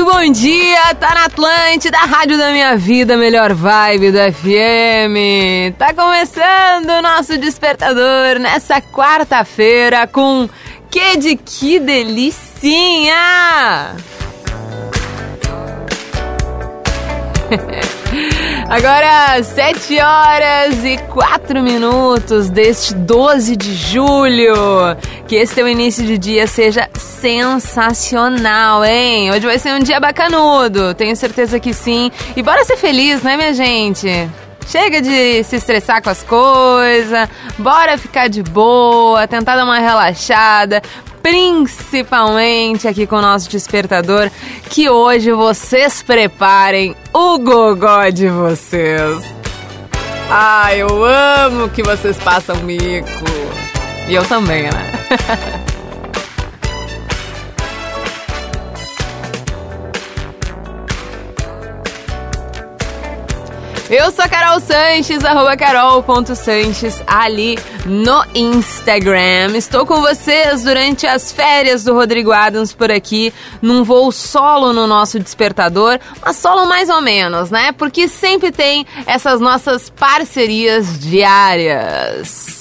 Muito bom dia, tá na Atlântida, Rádio da Minha Vida, melhor vibe do FM. Tá começando o nosso despertador nessa quarta-feira com que de que delicinha! Agora, 7 horas e 4 minutos deste 12 de julho. Que esse teu início de dia seja sensacional, hein? Hoje vai ser um dia bacanudo, tenho certeza que sim. E bora ser feliz, né, minha gente? Chega de se estressar com as coisas, bora ficar de boa, tentar dar uma relaxada, principalmente aqui com o nosso despertador, que hoje vocês preparem o gogó de vocês. Ah, eu amo que vocês passam mico. E eu também, né? Eu sou a Carol Sanches, arroba carol.sanches, ali no Instagram. Estou com vocês durante as férias do Rodrigo Adams por aqui, num voo solo no nosso despertador, mas solo mais ou menos, né? Porque sempre tem essas nossas parcerias diárias.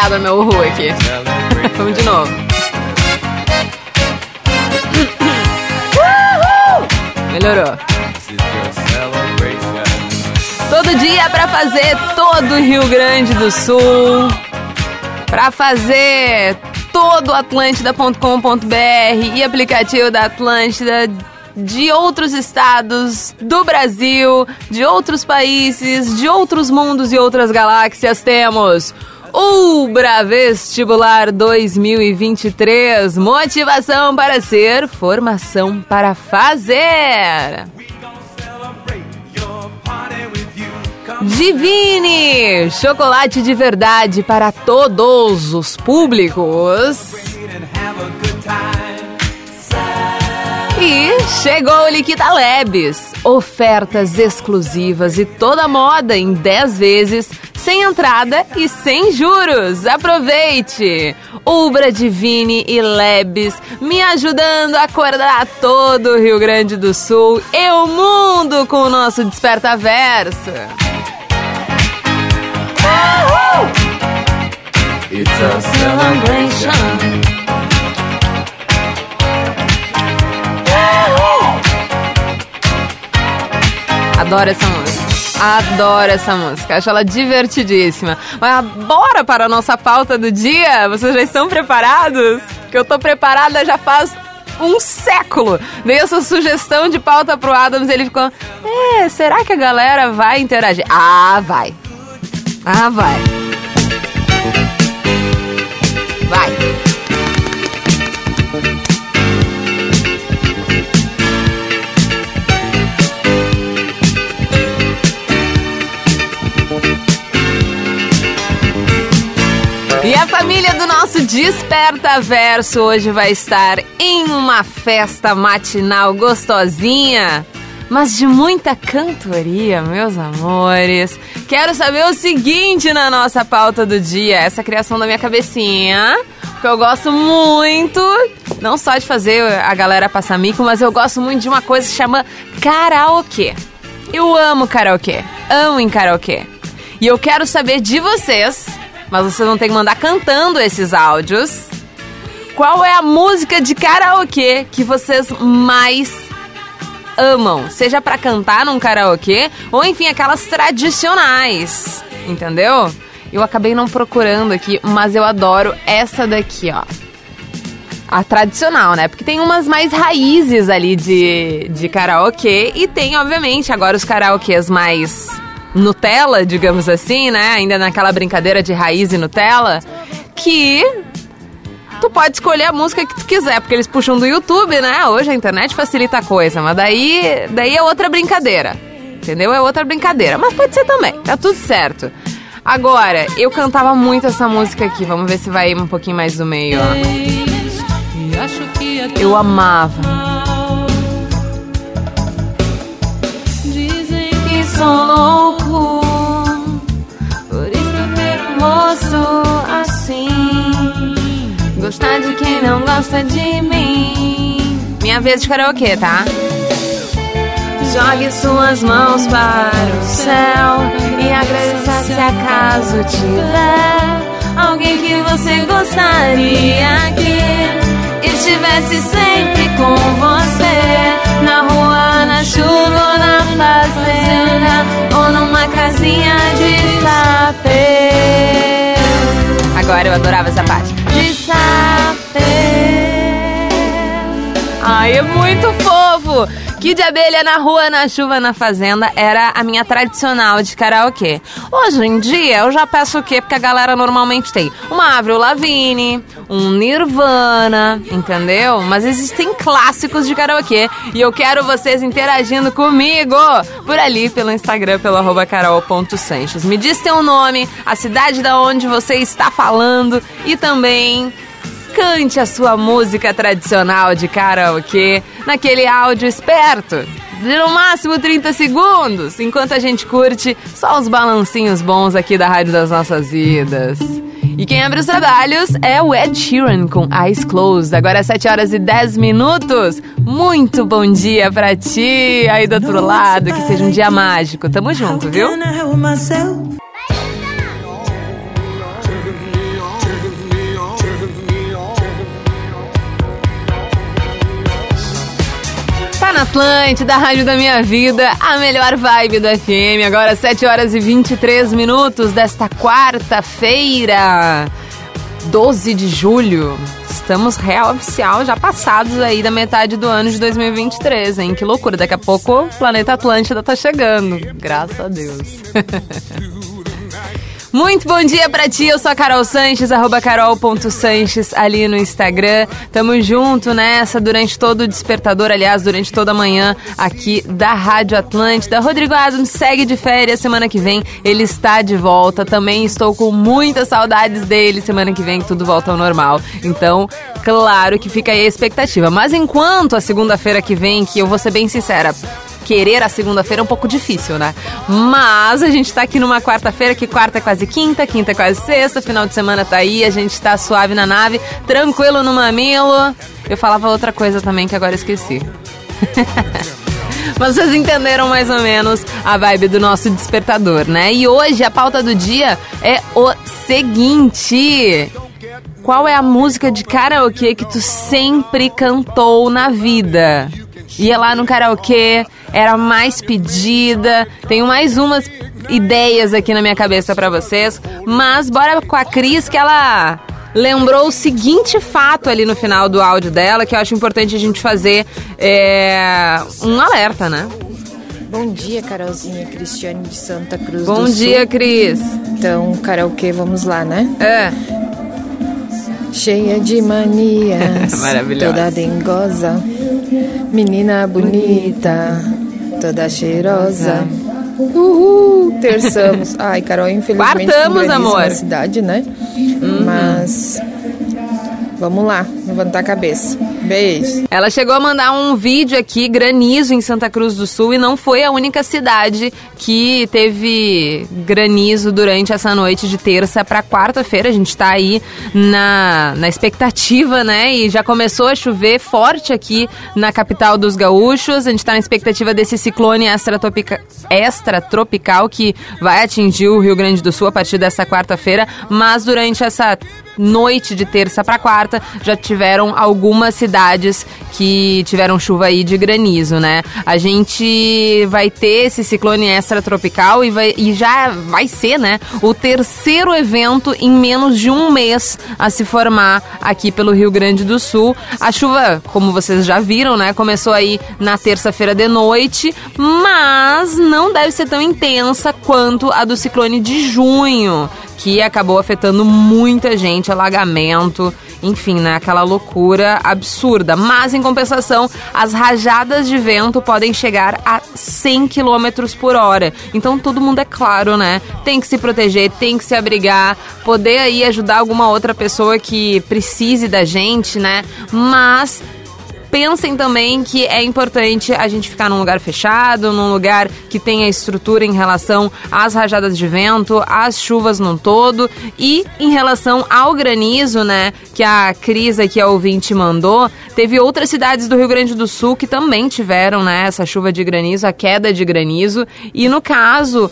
Uma falhada no meu uhu aqui. Vamos de novo. Melhorou. Todo dia para fazer todo o Rio Grande do Sul. Para fazer todo Atlântida.com.br e aplicativo da Atlântida de outros estados do Brasil, de outros países, de outros mundos e outras galáxias temos Ubra Vestibular 2023. Motivação para ser, formação para fazer. Divine, chocolate de verdade para todos os públicos. E chegou o Liquida Labs, ofertas exclusivas e toda moda em 10 vezes sem entrada e sem juros. Aproveite! Ubra Divine e Lebes me ajudando a acordar todo o Rio Grande do Sul e o mundo com o nosso Desperta Verso. It's a celebration. Adoro essa música. Adoro essa música, acho ela divertidíssima. Mas bora para a nossa pauta do dia? Vocês já estão preparados? Que eu tô preparada já faz um século. Dei essa sugestão de pauta pro Adams ele ficou: É, será que a galera vai interagir? Ah, vai. Ah, vai. Vai. E a família do nosso Desperta Verso hoje vai estar em uma festa matinal gostosinha, mas de muita cantoria, meus amores. Quero saber o seguinte na nossa pauta do dia, essa criação da minha cabecinha, que eu gosto muito, não só de fazer a galera passar mico, mas eu gosto muito de uma coisa que chama karaokê. Eu amo karaokê, amo em karaokê. E eu quero saber de vocês mas vocês vão ter que mandar cantando esses áudios. Qual é a música de karaokê que vocês mais amam, seja para cantar num karaokê ou enfim aquelas tradicionais, entendeu? Eu acabei não procurando aqui, mas eu adoro essa daqui, ó. A tradicional, né? Porque tem umas mais raízes ali de, de karaokê e tem, obviamente, agora os karaokês mais Nutella, digamos assim, né? Ainda naquela brincadeira de raiz e Nutella, que tu pode escolher a música que tu quiser, porque eles puxam do YouTube, né? Hoje a internet facilita a coisa, mas daí, daí é outra brincadeira. Entendeu? É outra brincadeira. Mas pode ser também, tá tudo certo. Agora, eu cantava muito essa música aqui. Vamos ver se vai um pouquinho mais do meio, ó. Eu amava. Gostar de quem não gosta de mim. Minha vez de karaokê, tá? Jogue suas mãos para o céu e agradeça se acaso tiver alguém que você gostaria que estivesse sempre com você na rua, na chuva na fazenda ou numa casinha de sapê. Agora eu adorava essa parte. Ai, é muito fofo! Que de abelha na rua, na chuva, na fazenda era a minha tradicional de karaokê. Hoje em dia eu já peço o quê? Porque a galera normalmente tem uma Avril Lavigne, um Nirvana, entendeu? Mas existem clássicos de karaokê e eu quero vocês interagindo comigo por ali pelo Instagram, pelo carol.sanches. Me diz teu nome, a cidade da onde você está falando e também cante a sua música tradicional de karaokê naquele áudio esperto. De no máximo 30 segundos, enquanto a gente curte só os balancinhos bons aqui da Rádio das Nossas Vidas. E quem abre os trabalhos é o Ed Sheeran com Eyes Closed. Agora é 7 horas e 10 minutos. Muito bom dia pra ti aí do outro lado. Que seja um dia mágico. Tamo junto, viu? Na Atlântida, a rádio da minha vida, a melhor vibe do FM. Agora 7 horas e 23 minutos desta quarta-feira, 12 de julho. Estamos real oficial, já passados aí da metade do ano de 2023, hein? Que loucura, daqui a pouco o planeta Atlântida tá chegando. Graças a Deus. Muito bom dia pra ti, eu sou a Carol Sanches, arroba carol.sanches ali no Instagram. Tamo junto nessa durante todo o despertador, aliás, durante toda a manhã aqui da Rádio Atlântida. Rodrigo Adams segue de férias semana que vem, ele está de volta. Também estou com muitas saudades dele. Semana que vem tudo volta ao normal. Então, claro que fica aí a expectativa. Mas enquanto a segunda-feira que vem, que eu vou ser bem sincera, querer a segunda-feira é um pouco difícil, né? Mas a gente tá aqui numa quarta-feira, que quarta é quase quinta, quinta é quase sexta, final de semana tá aí, a gente tá suave na nave, tranquilo no mamilo. Eu falava outra coisa também que agora esqueci. Mas vocês entenderam mais ou menos a vibe do nosso despertador, né? E hoje a pauta do dia é o seguinte: qual é a música de karaokê que tu sempre cantou na vida? Ia lá no karaokê, era mais pedida. Tenho mais umas ideias aqui na minha cabeça para vocês, mas bora com a Cris que ela lembrou o seguinte fato ali no final do áudio dela que eu acho importante a gente fazer é, um alerta, né? Bom dia, Carolzinha, Cristiane de Santa Cruz Bom dia, Sul. Cris. Então, karaokê, vamos lá, né? É. Cheia de manias, Maravilhosa. toda dengosa, menina bonita, toda cheirosa. Uhul, terçamos. Ai, Carol, infelizmente Quartamos, amor. grandíssima cidade, né? Mas vamos lá, levantar a cabeça. Ela chegou a mandar um vídeo aqui, granizo em Santa Cruz do Sul, e não foi a única cidade que teve granizo durante essa noite de terça para quarta-feira. A gente tá aí na, na expectativa, né? E já começou a chover forte aqui na capital dos gaúchos. A gente tá na expectativa desse ciclone extratropica- extratropical que vai atingir o Rio Grande do Sul a partir dessa quarta-feira. Mas durante essa noite de terça para quarta, já tiveram algumas cidades que tiveram chuva aí de granizo, né? A gente vai ter esse ciclone extratropical e, vai, e já vai ser, né, o terceiro evento em menos de um mês a se formar aqui pelo Rio Grande do Sul. A chuva, como vocês já viram, né, começou aí na terça-feira de noite, mas não deve ser tão intensa quanto a do ciclone de junho, que acabou afetando muita gente, alagamento, enfim, né, aquela loucura absurda. Mas em compensação, as rajadas de vento podem chegar a 100 km por hora. Então todo mundo é claro, né? Tem que se proteger, tem que se abrigar, poder aí ajudar alguma outra pessoa que precise da gente, né? Mas pensem também que é importante a gente ficar num lugar fechado, num lugar que tenha estrutura em relação às rajadas de vento, às chuvas no todo. E em relação ao granizo, né, que a Cris aqui, a ouvinte, mandou, teve outras cidades do Rio Grande do Sul que também tiveram, né, essa chuva de granizo, a queda de granizo. E no caso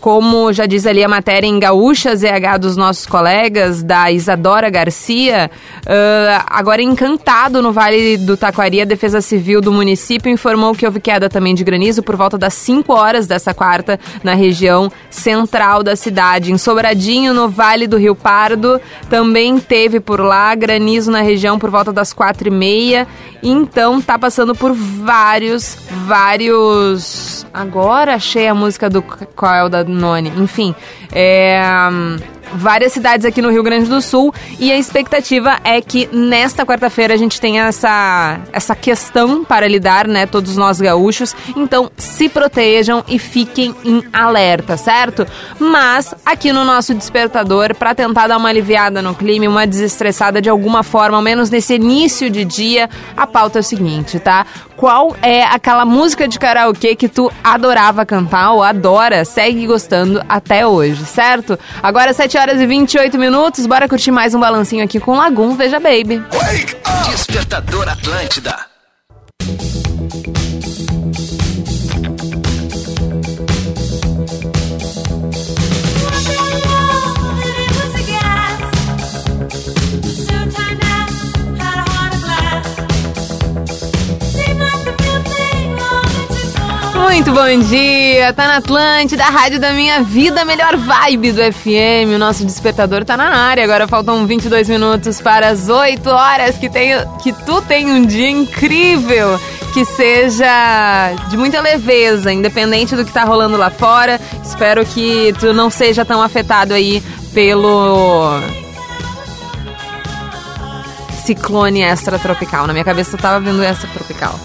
como já diz ali a matéria em Gaúcha ZH dos nossos colegas, da Isadora Garcia, uh, agora encantado no Vale do Taquari, a Defesa Civil do município informou que houve queda também de granizo por volta das 5 horas dessa quarta na região central da cidade. Em Sobradinho, no Vale do Rio Pardo, também teve por lá granizo na região por volta das 4 e meia. Então tá passando por vários, vários. Agora achei a música do Coel da Noni. Enfim, é várias cidades aqui no Rio Grande do Sul e a expectativa é que nesta quarta-feira a gente tenha essa, essa questão para lidar, né, todos nós gaúchos. Então, se protejam e fiquem em alerta, certo? Mas aqui no nosso despertador, para tentar dar uma aliviada no clima, uma desestressada de alguma forma, ao menos nesse início de dia, a pauta é o seguinte, tá? Qual é aquela música de karaokê que tu adorava cantar ou adora, segue gostando até hoje, certo? Agora 7 horas e 28 minutos, bora curtir mais um balancinho aqui com Lagum, veja baby. Despertador Atlântida. Muito bom dia, tá na Atlântida, a rádio da minha vida, melhor vibe do FM. O nosso despertador tá na área. Agora faltam 22 minutos para as 8 horas. Que, tenha, que tu tenha um dia incrível, que seja de muita leveza, independente do que tá rolando lá fora. Espero que tu não seja tão afetado aí pelo ciclone extratropical. Na minha cabeça eu tava vendo extratropical.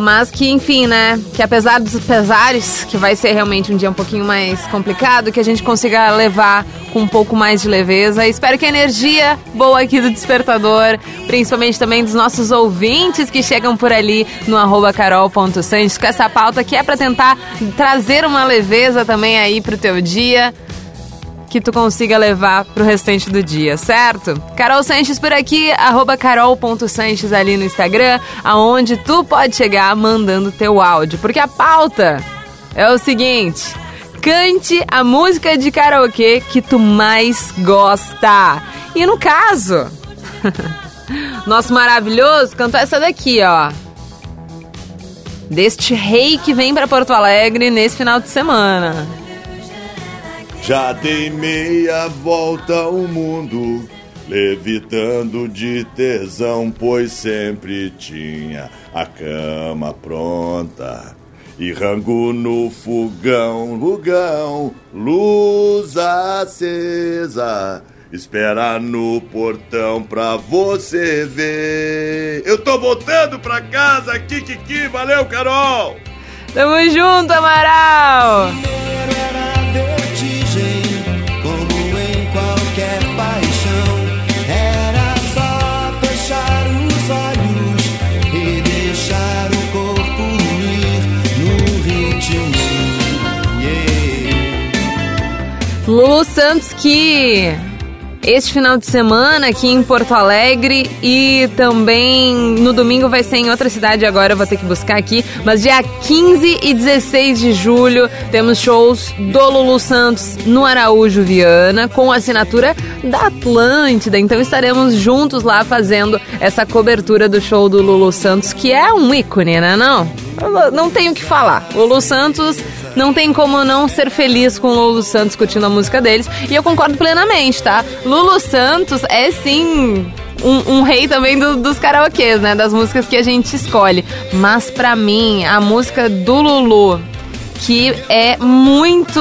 Mas que, enfim, né? Que apesar dos pesares, que vai ser realmente um dia um pouquinho mais complicado, que a gente consiga levar com um pouco mais de leveza. Espero que a energia boa aqui do Despertador, principalmente também dos nossos ouvintes que chegam por ali no arroba com essa pauta que é para tentar trazer uma leveza também aí pro teu dia que tu consiga levar pro restante do dia, certo? Carol Sanches por aqui, arroba carol.sanches ali no Instagram, aonde tu pode chegar mandando teu áudio, porque a pauta é o seguinte... Cante a música de karaokê que tu mais gosta. E no caso, nosso maravilhoso cantou essa daqui, ó. Deste rei que vem para Porto Alegre nesse final de semana. Já dei meia volta ao mundo, levitando de tesão, pois sempre tinha a cama pronta. E rango no fogão, lugão, luz acesa. Espera no portão pra você ver. Eu tô voltando pra casa, Kikiki. Valeu, Carol! Tamo junto, Amaral! Lulu Santos que este final de semana aqui em Porto Alegre e também no domingo vai ser em outra cidade agora, eu vou ter que buscar aqui. Mas dia 15 e 16 de julho temos shows do Lulu Santos no Araújo Viana com assinatura da Atlântida. Então estaremos juntos lá fazendo essa cobertura do show do Lulu Santos, que é um ícone, né? Não? não tenho o que falar. Lulu Santos não tem como não ser feliz com o Lulu Santos curtindo a música deles. E eu concordo plenamente, tá? Lulu Santos é sim um, um, rei também do, dos karaokês, né? Das músicas que a gente escolhe. Mas para mim, a música do Lulu, que é muito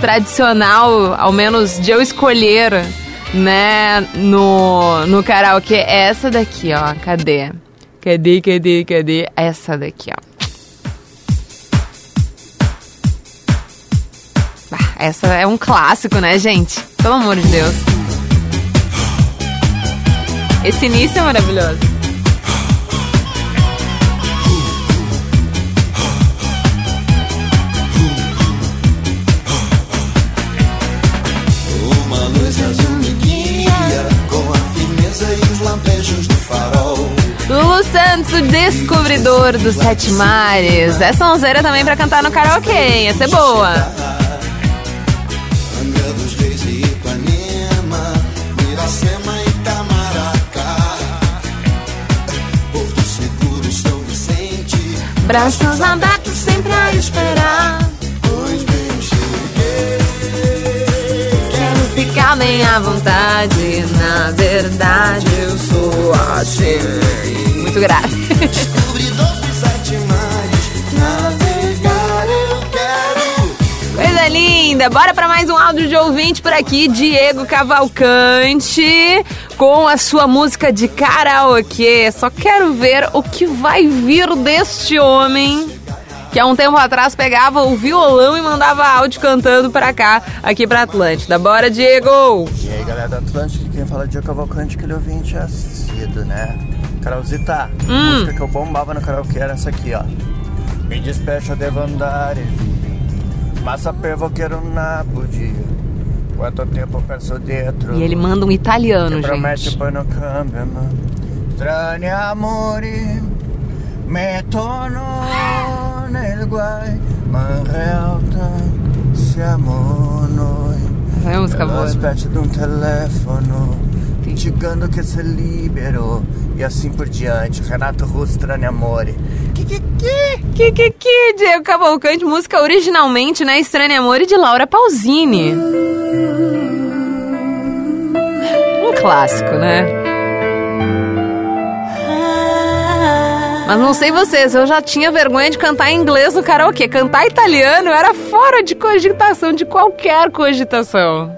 tradicional, ao menos de eu escolher, né, no, no karaokê, é essa daqui, ó. Cadê? Cadê, cadê, cadê? Essa daqui, ó. Essa é um clássico, né, gente? Pelo amor de Deus. Esse início é maravilhoso. Uma luz azul me guia com a firmeza e os lampejos do farol. Lulu Santos, o descobridor dos sete mares. Essa onzeira também pra cantar no karaokê, hein? Essa é boa. Braços abertos sempre a esperar. Pois bem, cheguei. Quero ficar bem à vontade. Na verdade, eu sou assim. Muito grave. Descobridor dos animais. Na verdade, eu quero. Coisa linda! Bora para mais um áudio de ouvinte por aqui, Diego Cavalcante com a sua música de karaokê. Só quero ver o que vai vir deste homem que há um tempo atrás pegava o violão e mandava áudio cantando pra cá, aqui pra Atlântida. Bora, Diego! E aí, galera da Atlântida, quem fala é Diego Cavalcante, aquele ouvinte assíduo, né? Carolzita, hum. a música que eu bombava no karaokê era essa aqui, ó. Me despecho, devo andar, mas saper vou quero na podia. Quanto tempo perso dietro. E ele manda um italiano, gente. Promete poi non. Strani amori mettono nel guai, ma in realtà siamo noi. É música boa. telefono sei libero e assim por diante. Renato Russo, Trane Amore. Que que que? Que que que? Diego Cavalcante, música originalmente, né? Estranho Amore de Laura Pausini. Clássico, né? Mas não sei vocês, eu já tinha vergonha de cantar em inglês no karaokê. Cantar italiano era fora de cogitação, de qualquer cogitação.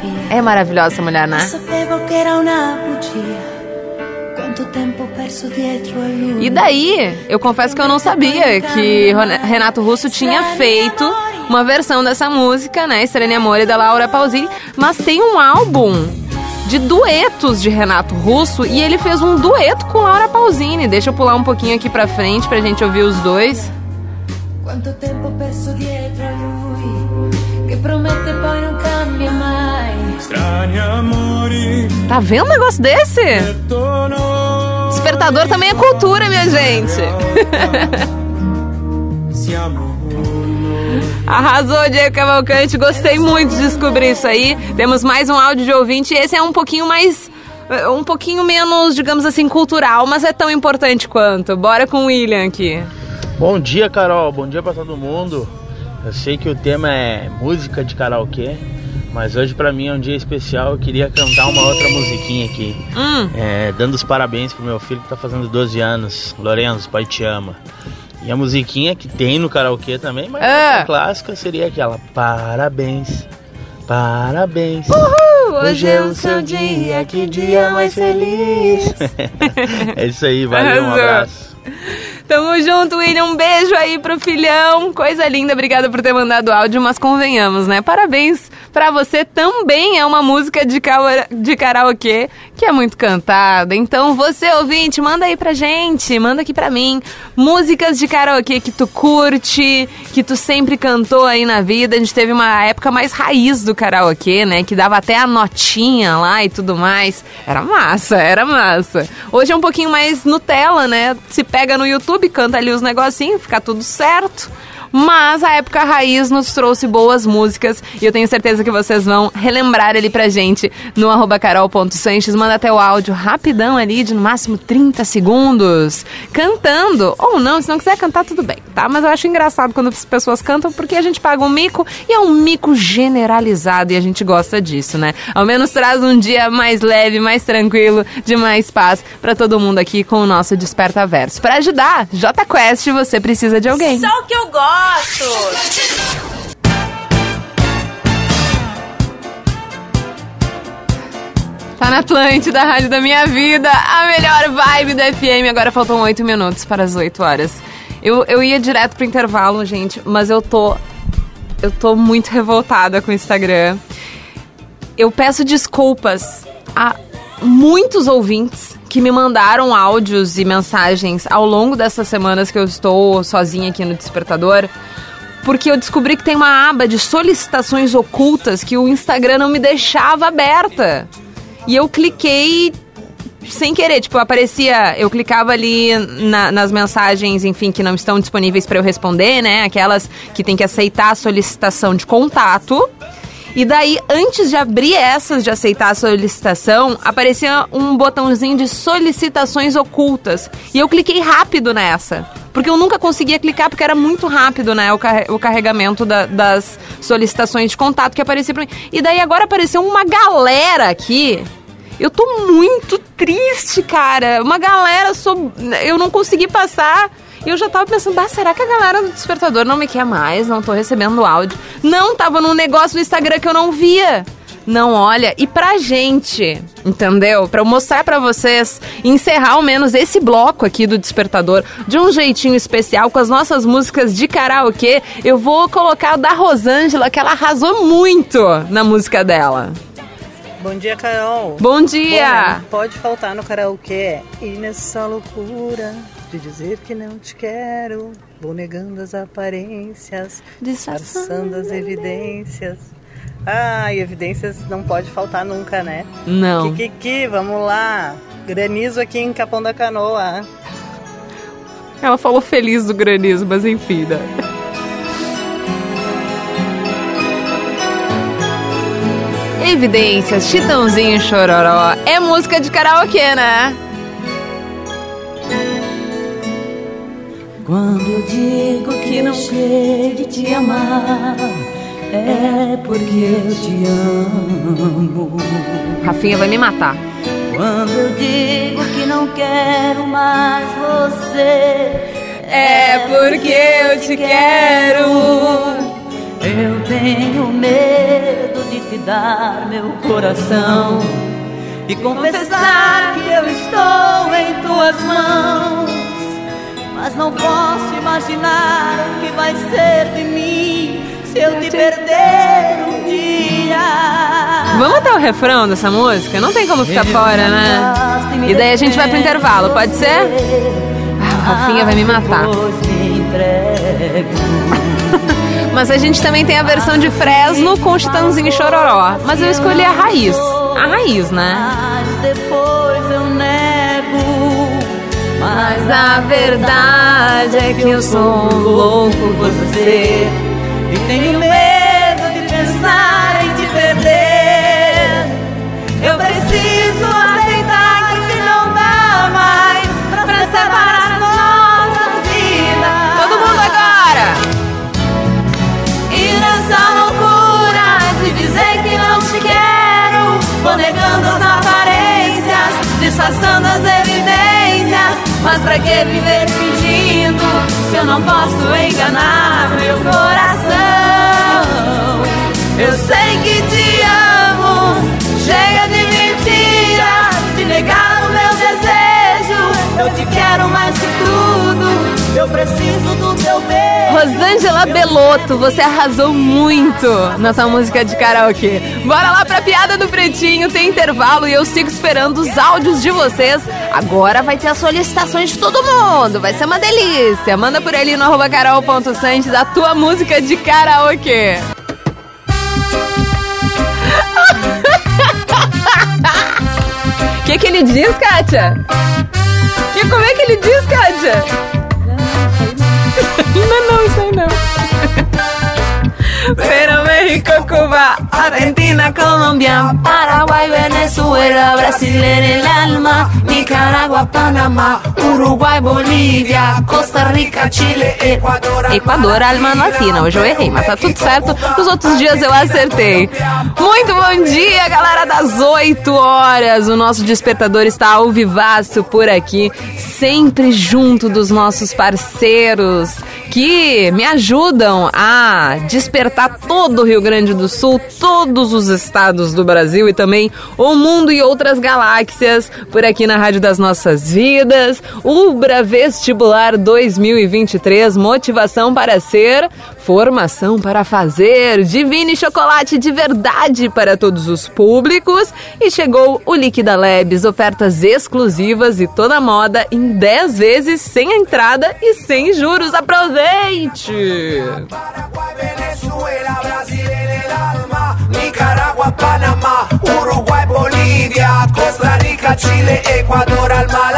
Via. É maravilhosa essa mulher, né? E daí, eu confesso que eu não sabia que Renato Russo tinha feito uma versão dessa música, né? Estranha Amore da Laura Pausini, mas tem um álbum de duetos de Renato Russo e ele fez um dueto com Laura Pausini. Deixa eu pular um pouquinho aqui pra frente pra gente ouvir os dois. Quanto tempo perso dietro a lui, che promette poi non cambia mai. Tá vendo um negócio desse? Despertador também é cultura, minha gente. Arrasou, Diego Cavalcante. Gostei muito de descobrir isso aí. Temos mais um áudio de ouvinte. Esse é um pouquinho mais. Um pouquinho menos, digamos assim, cultural, mas é tão importante quanto. Bora com o William aqui. Bom dia, Carol. Bom dia para todo mundo. Eu sei que o tema é música de karaokê. Mas hoje para mim é um dia especial, eu queria cantar uma outra musiquinha aqui. Hum. É, dando os parabéns pro meu filho que tá fazendo 12 anos. Lorenzo, pai te ama. E a musiquinha que tem no karaokê também, mas é. a clássica seria aquela Parabéns, parabéns. Uhul, hoje, hoje é o seu dia, que dia mais feliz. é isso aí, valeu, um abraço. Tamo junto, William. Um beijo aí pro filhão. Coisa linda, obrigada por ter mandado áudio, mas convenhamos, né? Parabéns para você também é uma música de, de karaokê que é muito cantada. Então, você ouvinte, manda aí pra gente, manda aqui pra mim músicas de karaokê que tu curte, que tu sempre cantou aí na vida. A gente teve uma época mais raiz do karaokê, né? Que dava até a notinha lá e tudo mais. Era massa, era massa. Hoje é um pouquinho mais Nutella, né? Se pega no YouTube, canta ali os negocinhos, fica tudo certo. Mas a época raiz nos trouxe boas músicas e eu tenho certeza que vocês vão relembrar ele pra gente no arroba carol.sanches. Manda até o áudio rapidão ali, de no máximo 30 segundos, cantando. Ou não, se não quiser cantar, tudo bem, tá? Mas eu acho engraçado quando as pessoas cantam porque a gente paga um mico e é um mico generalizado e a gente gosta disso, né? Ao menos traz um dia mais leve, mais tranquilo, de mais paz para todo mundo aqui com o nosso Desperta Verso. Para ajudar, J Quest, você precisa de alguém. Só o que eu gosto Tá na Atlântida, rádio da minha vida, a melhor vibe da FM. Agora faltam oito minutos para as 8 horas. Eu, eu ia direto pro intervalo, gente, mas eu tô. Eu tô muito revoltada com o Instagram. Eu peço desculpas a muitos ouvintes que me mandaram áudios e mensagens ao longo dessas semanas que eu estou sozinha aqui no Despertador, porque eu descobri que tem uma aba de solicitações ocultas que o Instagram não me deixava aberta. E eu cliquei sem querer, tipo, aparecia, eu clicava ali na, nas mensagens, enfim, que não estão disponíveis para eu responder, né? Aquelas que tem que aceitar a solicitação de contato. E daí, antes de abrir essas de aceitar a solicitação, aparecia um botãozinho de solicitações ocultas. E eu cliquei rápido nessa. Porque eu nunca conseguia clicar, porque era muito rápido, né? O, o carregamento da, das solicitações de contato que aparecia pra mim. E daí agora apareceu uma galera aqui eu tô muito triste, cara. Uma galera, sou... eu não consegui passar e eu já tava pensando, ah, será que a galera do despertador não me quer mais? Não tô recebendo áudio. Não, tava num negócio do Instagram que eu não via. Não olha. E pra gente, entendeu? Pra eu mostrar pra vocês, encerrar ao menos esse bloco aqui do despertador de um jeitinho especial com as nossas músicas de karaokê, eu vou colocar o da Rosângela, que ela arrasou muito na música dela. Bom dia, Carol. Bom dia. Bom, pode faltar no karaokê. E nessa loucura de dizer que não te quero. Vou negando as aparências, disfarçando as evidências. Ah, e evidências não pode faltar nunca, né? Não. Kikiki, vamos lá. Granizo aqui em Capão da Canoa. Ela falou feliz do granizo, mas enfim, né? Evidências, Chitãozinho Chororó. É música de karaokê, né? Quando eu digo que não sei de te amar, é porque eu te amo. Rafinha vai me matar. Quando eu digo que não quero mais você, é porque eu te quero. Eu tenho medo de te dar meu coração e confessar que eu estou em tuas mãos. Mas não posso imaginar o que vai ser de mim se eu te perder um dia. Vamos até o refrão dessa música? Não tem como ficar fora, né? E daí a gente vai pro intervalo, pode ser? Ah, o Rafinha vai me matar. Mas a gente também tem a versão de Fresno com Chitãozinho e Chororó. Mas eu escolhi a raiz. A raiz, né? Depois eu nego. Mas a verdade é que eu sou você. E tenho medo Mas pra que viver fingindo se eu não posso enganar meu coração? Eu sei que te amo, chega de mentiras, de negar o meu desejo. Eu te quero mais que tudo, eu preciso do. Rosângela Belotto, você arrasou muito na sua música de karaokê. Bora lá pra piada do Pretinho, tem intervalo e eu sigo esperando os áudios de vocês. Agora vai ter as solicitações de todo mundo, vai ser uma delícia. Manda por ali no arroba carol.santos a tua música de karaokê. O que, que ele diz, Kátia? Que, como é que ele diz, Kátia? Não, não, isso aí não. Pero México, Cuba, Argentina, Colombia, Paraguay, Venezuela, Brasil en el alma, Nicaragua, Panamá, Uruguai, Bolívia, Costa Rica, Chile, Equador. Equador, alma latina. Hoje eu errei, mas tá tudo certo. Nos outros dias eu acertei. Muito bom dia, galera das 8 horas. O nosso despertador está ao vivaço por aqui, sempre junto dos nossos parceiros que me ajudam a despertar todo o Rio Grande do Sul, todos os estados do Brasil e também o mundo e outras galáxias por aqui na Rádio das Nossas Vidas. Ubra Vestibular 2023, motivação para ser, formação para fazer, Divine Chocolate de verdade para todos os públicos e chegou o Liquida Labs, ofertas exclusivas e toda moda em 10 vezes sem entrada e sem juros. Aproveite! Nicaragua, Panamá, Uruguay, Bolívia, Costa Rica, Chile, Equador, alma latina, Peru.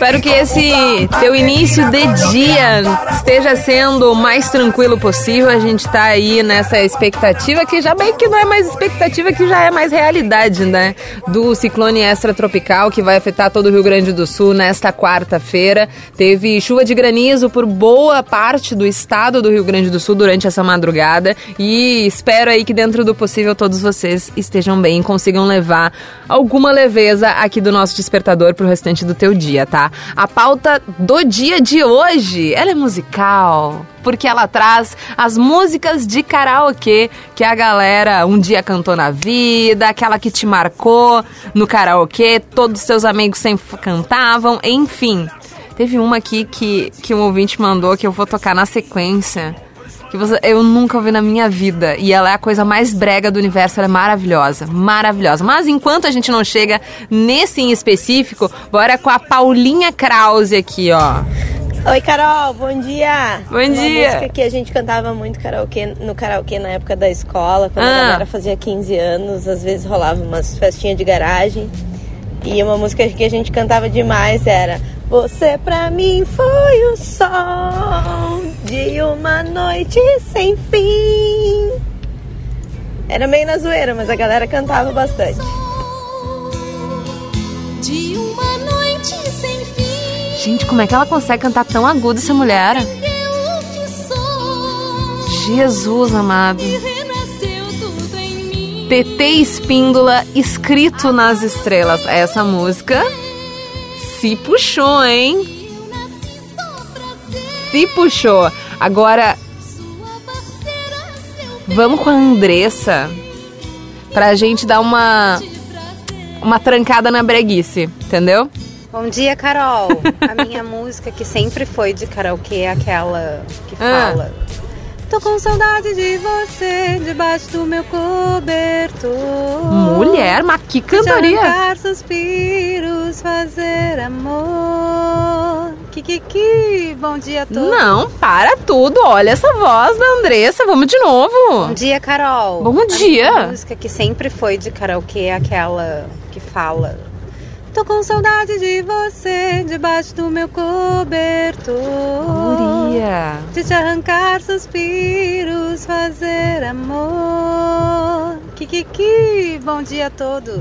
Espero que esse teu início de dia esteja sendo o mais tranquilo possível. A gente tá aí nessa expectativa que já bem que não é mais expectativa, que já é mais realidade, né? Do ciclone extratropical que vai afetar todo o Rio Grande do Sul nesta quarta-feira. Teve chuva de granizo por boa parte do estado do Rio Grande do Sul durante essa madrugada e espero aí que dentro do possível todos vocês estejam bem e consigam levar alguma leveza aqui do nosso despertador pro restante do teu dia, tá? A pauta do dia de hoje, ela é musical, porque ela traz as músicas de karaokê que a galera um dia cantou na vida, aquela que te marcou no karaokê, todos os seus amigos sempre cantavam, enfim. Teve uma aqui que, que um ouvinte mandou que eu vou tocar na sequência. Que você, eu nunca ouvi na minha vida. E ela é a coisa mais brega do universo. Ela é maravilhosa. Maravilhosa. Mas enquanto a gente não chega nesse em específico, bora com a Paulinha Krause aqui, ó. Oi, Carol, bom dia. Bom Uma dia. música que a gente cantava muito karaokê, no karaokê na época da escola, quando Ah. a galera fazia 15 anos, às vezes rolava umas festinhas de garagem. E uma música que a gente cantava demais era Você pra mim foi o sol de uma noite sem fim. Era meio na zoeira, mas a galera cantava bastante. De uma noite sem fim, Gente, como é que ela consegue cantar tão agudo essa mulher? Jesus amado. TT Espíndola, escrito nas estrelas. Essa música se puxou, hein? Se puxou. Agora, vamos com a Andressa pra gente dar uma uma trancada na breguice, entendeu? Bom dia, Carol. A minha música que sempre foi de karaokê é aquela que Ah. fala. Tô com saudade de você debaixo do meu cobertor. Mulher, mas que cantoria! arrancar suspiros, fazer amor. Kikiki, bom dia a todos. Não, para tudo. Olha essa voz da Andressa. Vamos de novo. Bom dia, Carol. Bom A dia. minha música que sempre foi de karaokê é aquela que fala. Tô com saudade de você debaixo do meu cobertor. Guria. De te arrancar suspiros, fazer amor. Kikiki, bom dia a todos.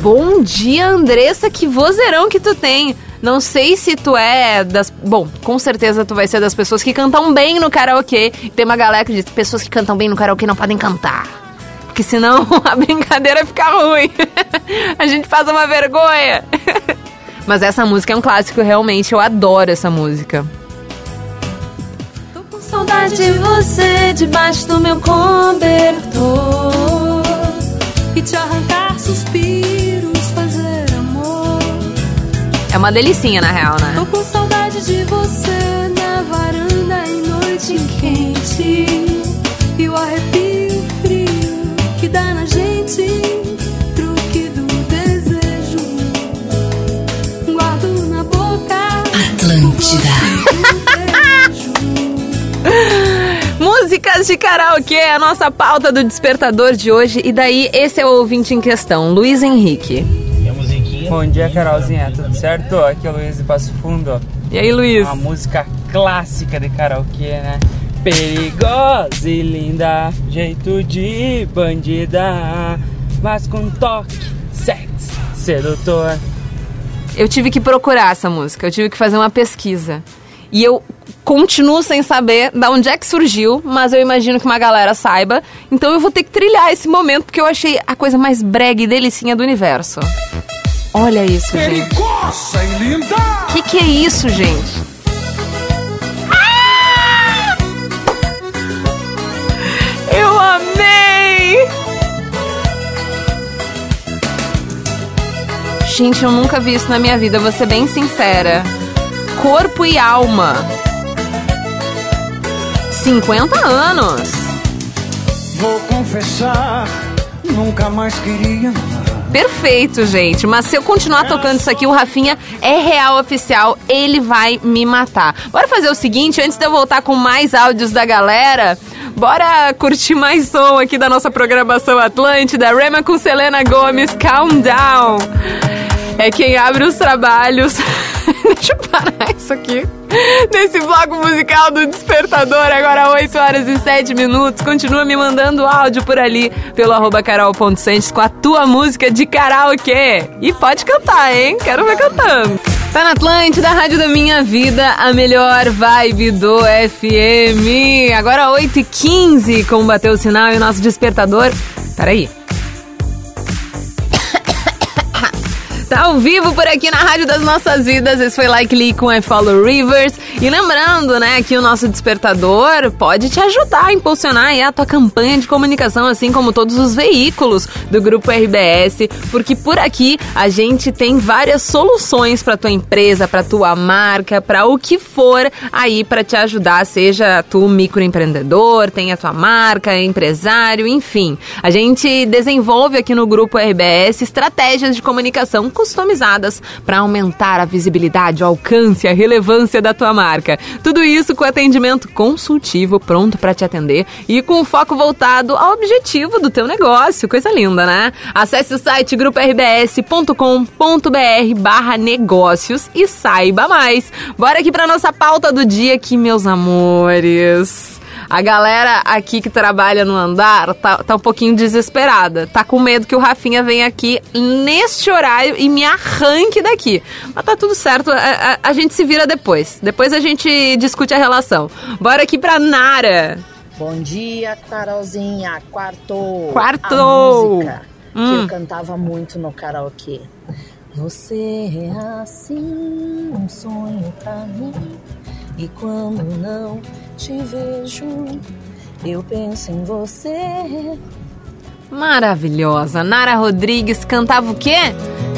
Bom dia, Andressa, que vozeirão que tu tem. Não sei se tu é das. Bom, com certeza tu vai ser das pessoas que cantam bem no karaokê. Tem uma galera que diz que pessoas que cantam bem no karaokê não podem cantar. Porque senão a brincadeira fica ruim. a gente passa uma vergonha. Mas essa música é um clássico, realmente. Eu adoro essa música. Tô com saudade de você debaixo do meu cobertor e te arrancar suspiros, fazer amor. É uma delicinha, na real, né? Tô com saudade de você na varanda em noite quente e o arrepio Atlântida. Músicas de karaokê é a nossa pauta do despertador de hoje. E daí, esse é o ouvinte em questão, Luiz Henrique. Bom dia, Carolzinha. Tudo certo? Aqui é o Luiz de Passo Fundo. E aí, Luiz? Uma música clássica de karaokê, né? Perigosa e linda, jeito de bandida, mas com toque sexy, sedutor. Eu tive que procurar essa música, eu tive que fazer uma pesquisa. E eu continuo sem saber da onde é que surgiu, mas eu imagino que uma galera saiba. Então eu vou ter que trilhar esse momento porque eu achei a coisa mais brega e delicinha do universo. Olha isso, gente. Perigosa e linda! Que que é isso, gente? Gente, eu nunca vi isso na minha vida, vou ser bem sincera. Corpo e alma. 50 anos. Vou confessar, nunca mais queria Perfeito, gente. Mas se eu continuar tocando isso aqui, o Rafinha é real oficial. Ele vai me matar. Bora fazer o seguinte, antes de eu voltar com mais áudios da galera, bora curtir mais som aqui da nossa programação Atlântida. Rema com Selena Gomes, Calm Down. É quem abre os trabalhos. Deixa eu parar isso aqui. Nesse bloco musical do Despertador, agora 8 horas e 7 minutos. Continua me mandando áudio por ali, pelo arroba carol.santos com a tua música de karaokê. E pode cantar, hein? Quero ver cantando. Tá na Atlântida, Rádio da Minha Vida, a melhor vibe do FM. Agora 8 e 15 como bateu o sinal e o nosso despertador. Peraí. Tá ao vivo por aqui na Rádio das Nossas Vidas. Esse foi Like Lee com I Follow Rivers. E lembrando, né, que o nosso despertador pode te ajudar a impulsionar a tua campanha de comunicação, assim como todos os veículos do Grupo RBS, porque por aqui a gente tem várias soluções para tua empresa, para tua marca, para o que for aí para te ajudar, seja tu microempreendedor, tenha tua marca, empresário, enfim. A gente desenvolve aqui no Grupo RBS estratégias de comunicação customizadas para aumentar a visibilidade, o alcance e a relevância da tua marca. Tudo isso com atendimento consultivo pronto para te atender e com foco voltado ao objetivo do teu negócio. Coisa linda, né? Acesse o site grupo-rbs.com.br barra negócios e saiba mais. Bora aqui para nossa pauta do dia aqui, meus amores. A galera aqui que trabalha no andar tá, tá um pouquinho desesperada. Tá com medo que o Rafinha venha aqui neste horário e me arranque daqui. Mas tá tudo certo, a, a, a gente se vira depois. Depois a gente discute a relação. Bora aqui pra Nara. Bom dia, Carolzinha. Quarto. Quarto. A música que Hum. eu cantava muito no karaokê. Você é assim, um sonho pra mim. E quando não te vejo, eu penso em você. Maravilhosa. Nara Rodrigues cantava o quê?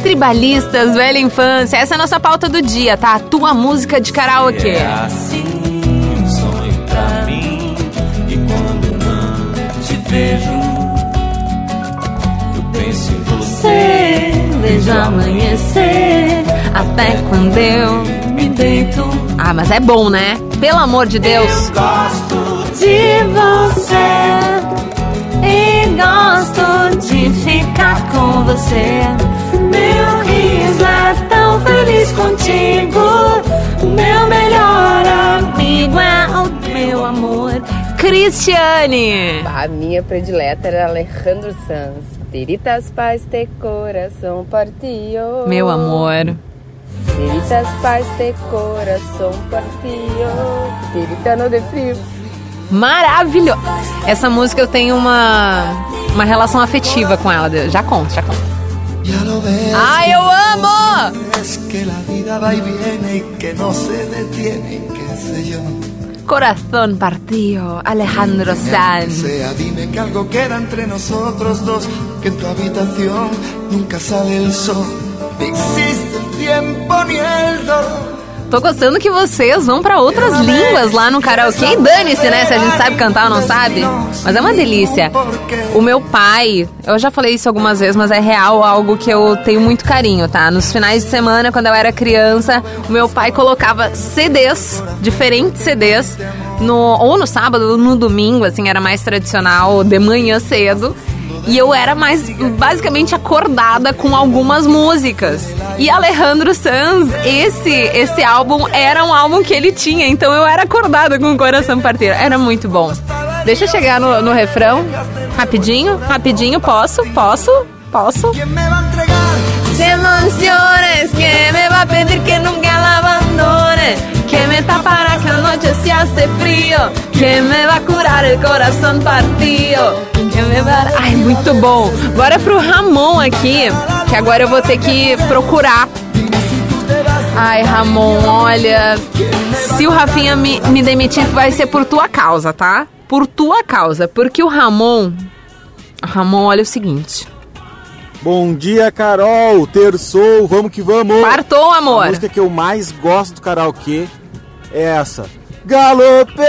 Tribalistas, velha infância. Essa é a nossa pauta do dia, tá? A tua música de karaokê. É assim um sonho pra mim E quando não te vejo Eu penso em você Vejo amanhecer até quando eu deito. Ah, mas é bom, né? Pelo amor de Deus. gosto de você e gosto de ficar com você. Meu riso é tão feliz contigo. Meu melhor amigo é o meu amor. Cristiane. A minha predileta era Alejandro Sanz. Tiritas paz de coração partido. Meu amor. Tiritas paz de coração partido. Tiritano de frio. Maravilhoso. Essa música eu tenho uma, uma relação afetiva com ela. Já conto, já conto. Ai, eu amo! Es que la vida va y viene y que no se detiene, qué sé yo. Corazón partido, Alejandro Sanz. Dime que algo queda entre nosotros dos, que en tu habitación nunca sale el sol. Tô gostando que vocês vão pra outras línguas lá no karaokê. E dane-se, né? Se a gente sabe cantar ou não sabe. Mas é uma delícia. O meu pai, eu já falei isso algumas vezes, mas é real algo que eu tenho muito carinho, tá? Nos finais de semana, quando eu era criança, o meu pai colocava CDs, diferentes CDs, no, ou no sábado ou no domingo, assim, era mais tradicional, de manhã cedo. E eu era mais basicamente acordada com algumas músicas. E Alejandro Sanz, esse esse álbum era um álbum que ele tinha, então eu era acordada com o coração partido. Era muito bom. Deixa eu chegar no, no refrão. Rapidinho, rapidinho, posso? Posso? Posso? Se emociones que me va a pedir que nunca la abandone Que me tapará la noche se hace frío Que me va a curar el corazón partido Ai, muito bom. Bora pro Ramon aqui, que agora eu vou ter que procurar. Ai, Ramon, olha. Se o Rafinha me, me demitir, vai ser por tua causa, tá? Por tua causa. Porque o Ramon. Ramon, olha o seguinte. Bom dia, Carol. Terçou, vamos que vamos. Quartou, amor. A música que eu mais gosto do karaokê é essa. Galopeira!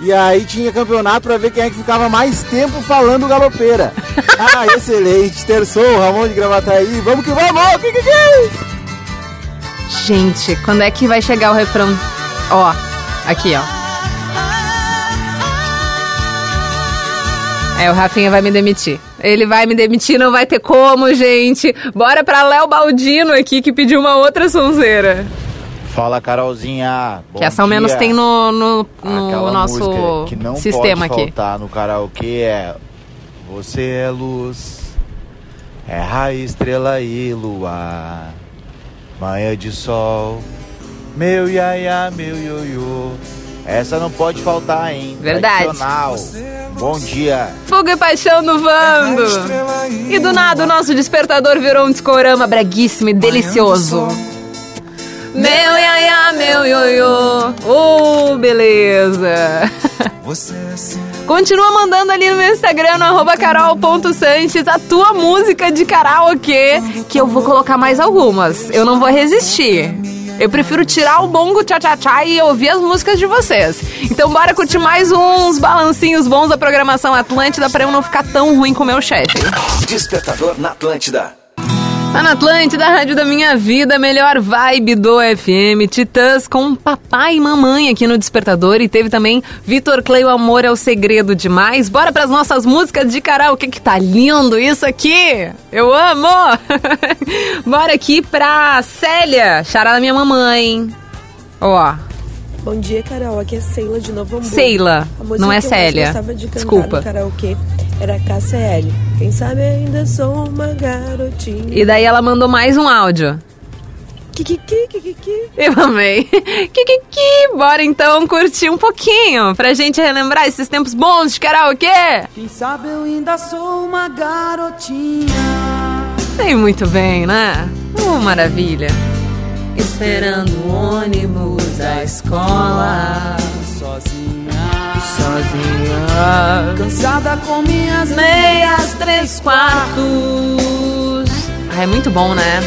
E aí tinha campeonato pra ver quem é que ficava mais tempo falando galopeira. Ah, excelente. Terçou, Ramon de Gravataí. Vamos que vamos! Que, que, que? Gente, quando é que vai chegar o refrão? Ó, aqui, ó. É, o Rafinha vai me demitir. Ele vai me demitir, não vai ter como, gente. Bora pra Léo Baldino aqui, que pediu uma outra sonzeira. Fala, Carolzinha. Bom que essa ao menos tem no, no, no nosso que não sistema pode aqui. faltar no karaokê é Você é luz, é raio, estrela e luar, manhã de sol, meu iaia, meu ioiô. Essa não pode faltar, hein? Verdade. Tradicional. Bom dia. Fogo e paixão no Vando. E do nada o nosso despertador virou um discorama breguíssimo e delicioso. Meu iaia, meu ioiô. Oh, beleza. Continua mandando ali no meu Instagram, no arroba carol.sanches, a tua música de karaokê, que eu vou colocar mais algumas. Eu não vou resistir. Eu prefiro tirar o bongo tchá-tchá-tchá e ouvir as músicas de vocês. Então bora curtir mais uns balancinhos bons da programação Atlântida pra eu não ficar tão ruim com o meu chefe. Despertador na Atlântida. Tá na Atlântida, rádio da minha vida, melhor vibe do FM. Titãs com papai e mamãe aqui no Despertador. E teve também Vitor Clay, o amor é o segredo demais. Bora pras nossas músicas de karaokê, que tá lindo isso aqui. Eu amo! Bora aqui pra Célia, chará da minha mamãe. Ó, Bom dia, Carol. Aqui é Seila de Novo Hamburgo. Seila, não é Célia. de Desculpa. no karaokê era KCL. Quem sabe ainda sou uma garotinha. e daí ela mandou mais um áudio. Kikiki, kikiki. Eu amei. Kikiki, bora então curtir um pouquinho pra gente relembrar esses tempos bons de karaokê. Quem sabe eu ainda sou uma garotinha. Sei muito bem, né? Oh, maravilha. Esperando o ônibus da escola Sozinha. Sozinha. Cansada com minhas Meias, três quartos. Ah, é muito bom, né?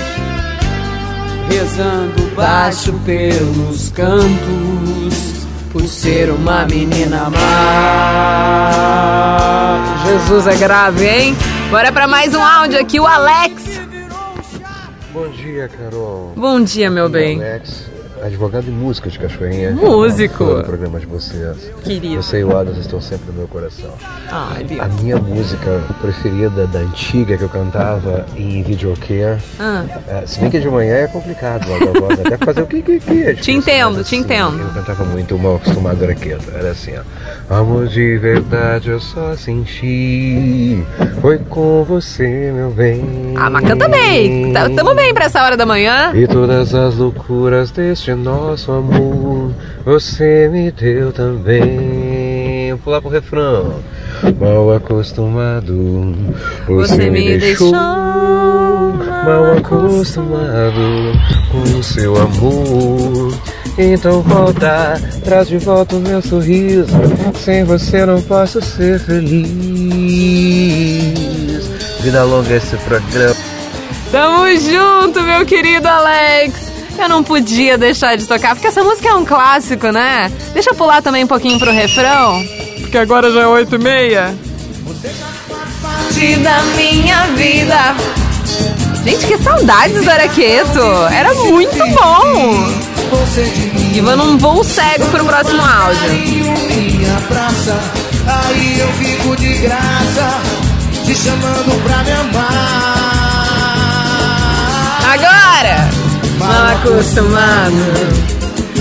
Rezando baixo pelos cantos. Por ser uma menina má. Jesus é grave, hein? Bora pra mais um áudio aqui, o Alex. Bom dia, Carol. Bom dia, meu bem. Alex, advogado de música de Cachoeirinha. Músico. Do programa de vocês. Querido. Você e o Adams estão sempre no meu coração. Ai, Deus. A minha música preferida da antiga que eu cantava em videocare. Ah. é, se bem que de manhã é complicado, logo agora, até fazer o que que que Te entendo, mas te assim, entendo. Eu cantava muito, mal acostumado era quieto. Era assim, ó. Amor de verdade eu só senti. Foi com você, meu bem. Ah, mas canta bem. Tamo bem pra essa hora da manhã. E todas as loucuras deste nosso amor Você me deu também. Vou pular pro refrão. Mal acostumado Você, me deixou Mal acostumado Com o seu amor. Então volta Traz de volta o meu sorriso. Sem você não posso ser feliz. Vida longa esse programa. Tamo junto, meu querido Alex. Eu não podia deixar de tocar, porque essa música é um clássico, né? Deixa eu pular também um pouquinho pro refrão, porque agora já é oito e meia. Parte da minha vida. Gente, que saudades do Araqueto. Era muito bom. E vou num voo cego pro próximo áudio. minha praça, aí eu fico de graça, te chamando pra me amar. Agora! Mal acostumado.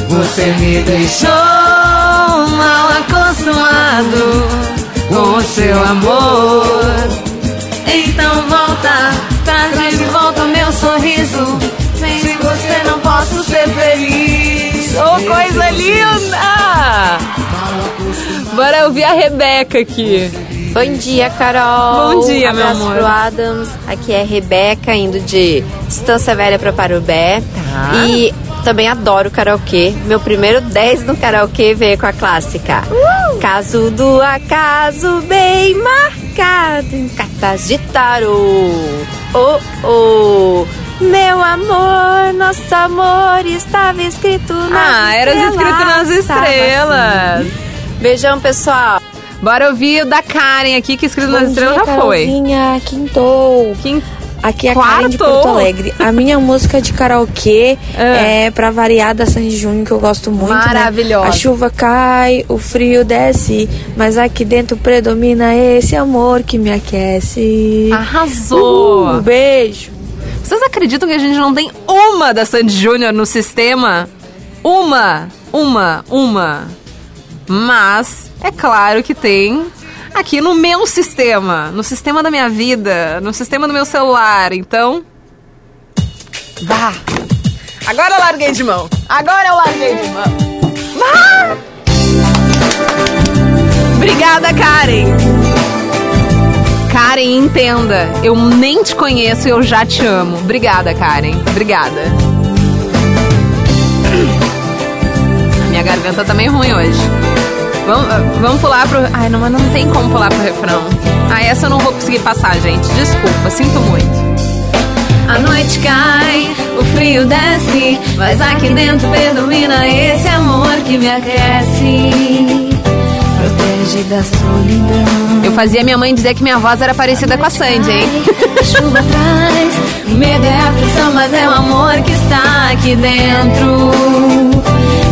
Você me deixou mal acostumado com o seu amor. Então volta, traz de volta o meu sorriso. Sem você não posso ser feliz. Ô, coisa linda! Bora ouvir a Rebeca aqui. Bom dia, Carol. Bom dia, meu Abraço amor. pro Adams. Aqui é Rebeca, indo de Estância Velha pra Parubé. Tá. E também adoro karaokê. Meu primeiro 10 no karaokê veio com a clássica. Uh! Caso do acaso bem marcado em cartas de tarô. Oh, oh. Meu amor, nosso amor estava escrito nas Ah, era estrelas. escrito nas estrelas. assim. Beijão, pessoal. Bora ouvir o da Karen aqui, que escrito nas Bom estrelas dia, já foi. Carolzinha, quintou. Aqui é a Karen de. Porto Alegre. A minha música de karaokê é pra variar da Sandy Júnior, que eu gosto muito. né? Maravilhosa. A chuva cai, o frio desce, mas aqui dentro predomina esse amor que me aquece. Arrasou! Uhul, beijo. Vocês acreditam que a gente não tem uma da Sandy Júnior no sistema? Uma, uma, uma. Mas é claro que tem aqui no meu sistema, no sistema da minha vida, no sistema do meu celular. Então, vá. Agora eu larguei de mão. Agora eu larguei de mão. Vá! Obrigada, Karen. Karen, entenda, eu nem te conheço e eu já te amo. Obrigada, Karen. Obrigada. Minha garganta tá meio ruim hoje. Vamos, vamos pular pro. Ai, não, mas não tem como pular pro refrão. Ah, essa eu não vou conseguir passar, gente. Desculpa, sinto muito. A noite cai, o frio desce, mas aqui dentro predomina esse amor que me aquece. Protege da solidão. Eu fazia minha mãe dizer que minha voz era parecida com a Sandy, hein? A chuva traz, o medo é a pressão, mas é o amor que está aqui dentro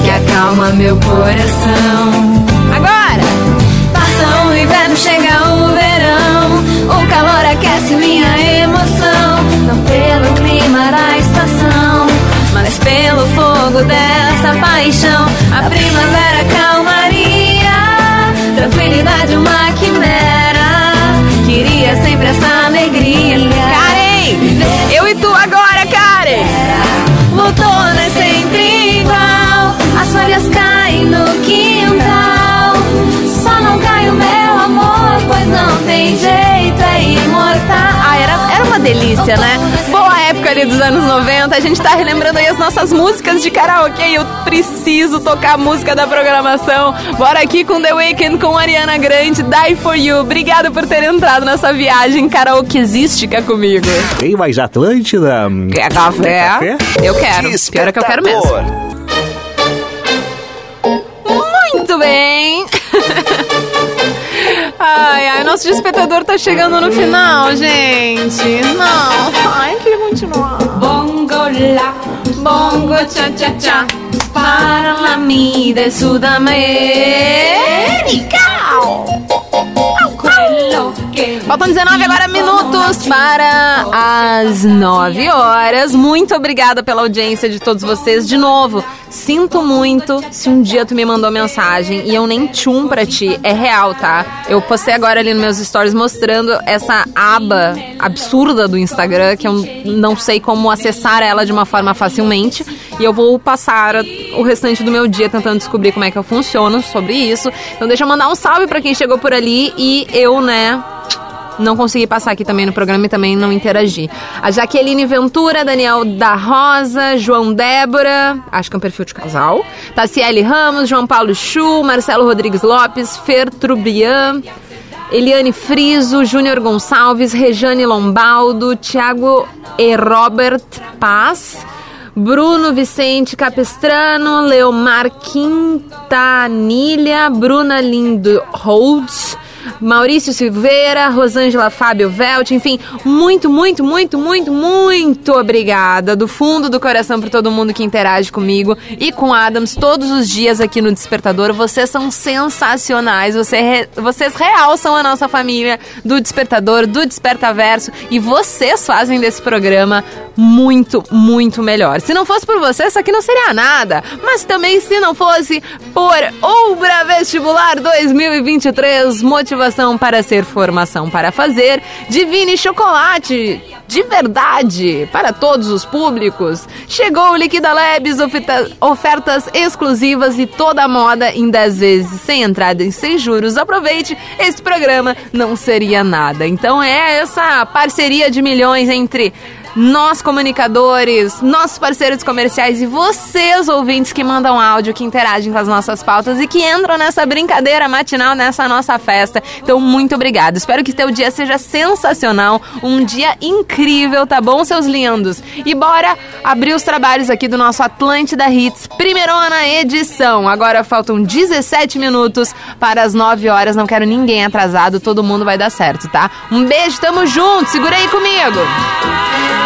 que acalma meu coração. Agora! Passa o inverno, chega o verão, o calor aquece minha emoção. Não pelo clima da estação, mas pelo fogo dessa paixão. A primavera, calmaria, tranquilidade, uma quimera. Queria sempre essa alegria. Karen! Eu folhas caem no quintal. Só não cai o meu amor, pois não tem jeito, é imortal. Ah, era, era uma delícia, né? Boa época ali dos anos 90, a gente tá relembrando aí as nossas músicas de karaokê eu preciso tocar a música da programação. Bora aqui com The Weeknd, com Ariana Grande, Die For You. Obrigada por ter entrado nessa viagem karaokezística comigo. Tem mais Atlântida? Quer café? Quer Eu quero. Pior é que eu quero mesmo. Bem. Ai, ai, nosso despertador tá chegando no final, gente. Não. Ai, queria continuar. Bongo lá, bongo cha cha cha, para la mi de Sudamérica. Faltam 19 agora minutos para as 9 horas. Muito obrigada pela audiência de todos vocês. De novo, sinto muito se um dia tu me mandou mensagem e eu nem tchum pra ti. É real, tá? Eu postei agora ali nos meus stories mostrando essa aba absurda do Instagram, que eu não sei como acessar ela de uma forma facilmente. E eu vou passar o restante do meu dia tentando descobrir como é que eu funciono sobre isso. Então deixa eu mandar um salve pra quem chegou por ali e eu, né, não consegui passar aqui também no programa e também não interagir. A Jaqueline Ventura, Daniel da Rosa, João Débora, acho que é um perfil de casal. Taciele Ramos, João Paulo Chu, Marcelo Rodrigues Lopes, Fer Trubian. Eliane Friso, Júnior Gonçalves, Rejane Lombaldo, Thiago e Robert Paz, Bruno Vicente Capistrano, Leomar Quintanilha, Bruna Lindo Holtz, Maurício Silveira, Rosângela Fábio Velt, enfim, muito, muito, muito, muito, muito obrigada do fundo do coração por todo mundo que interage comigo e com Adams todos os dias aqui no Despertador. Vocês são sensacionais, você, vocês realçam a nossa família do Despertador, do Despertaverso e vocês fazem desse programa muito, muito melhor. Se não fosse por vocês, isso aqui não seria nada. Mas também se não fosse por Ubra Vestibular 2023, motivação para ser, formação para fazer, Divine Chocolate, de verdade, para todos os públicos. Chegou o Liquida Labs, oferta, ofertas exclusivas e toda a moda em 10 vezes, sem entrada e sem juros. Aproveite, esse programa não seria nada. Então é essa parceria de milhões entre nós comunicadores, nossos parceiros comerciais e vocês ouvintes que mandam áudio, que interagem com as nossas pautas e que entram nessa brincadeira matinal, nessa nossa festa. Então, muito obrigado. Espero que teu dia seja sensacional, um dia incrível, tá bom, seus lindos? E bora abrir os trabalhos aqui do nosso Atlântida Hits, primeirona edição. Agora faltam 17 minutos para as 9 horas, não quero ninguém atrasado, todo mundo vai dar certo, tá? Um beijo, tamo junto, segura aí comigo!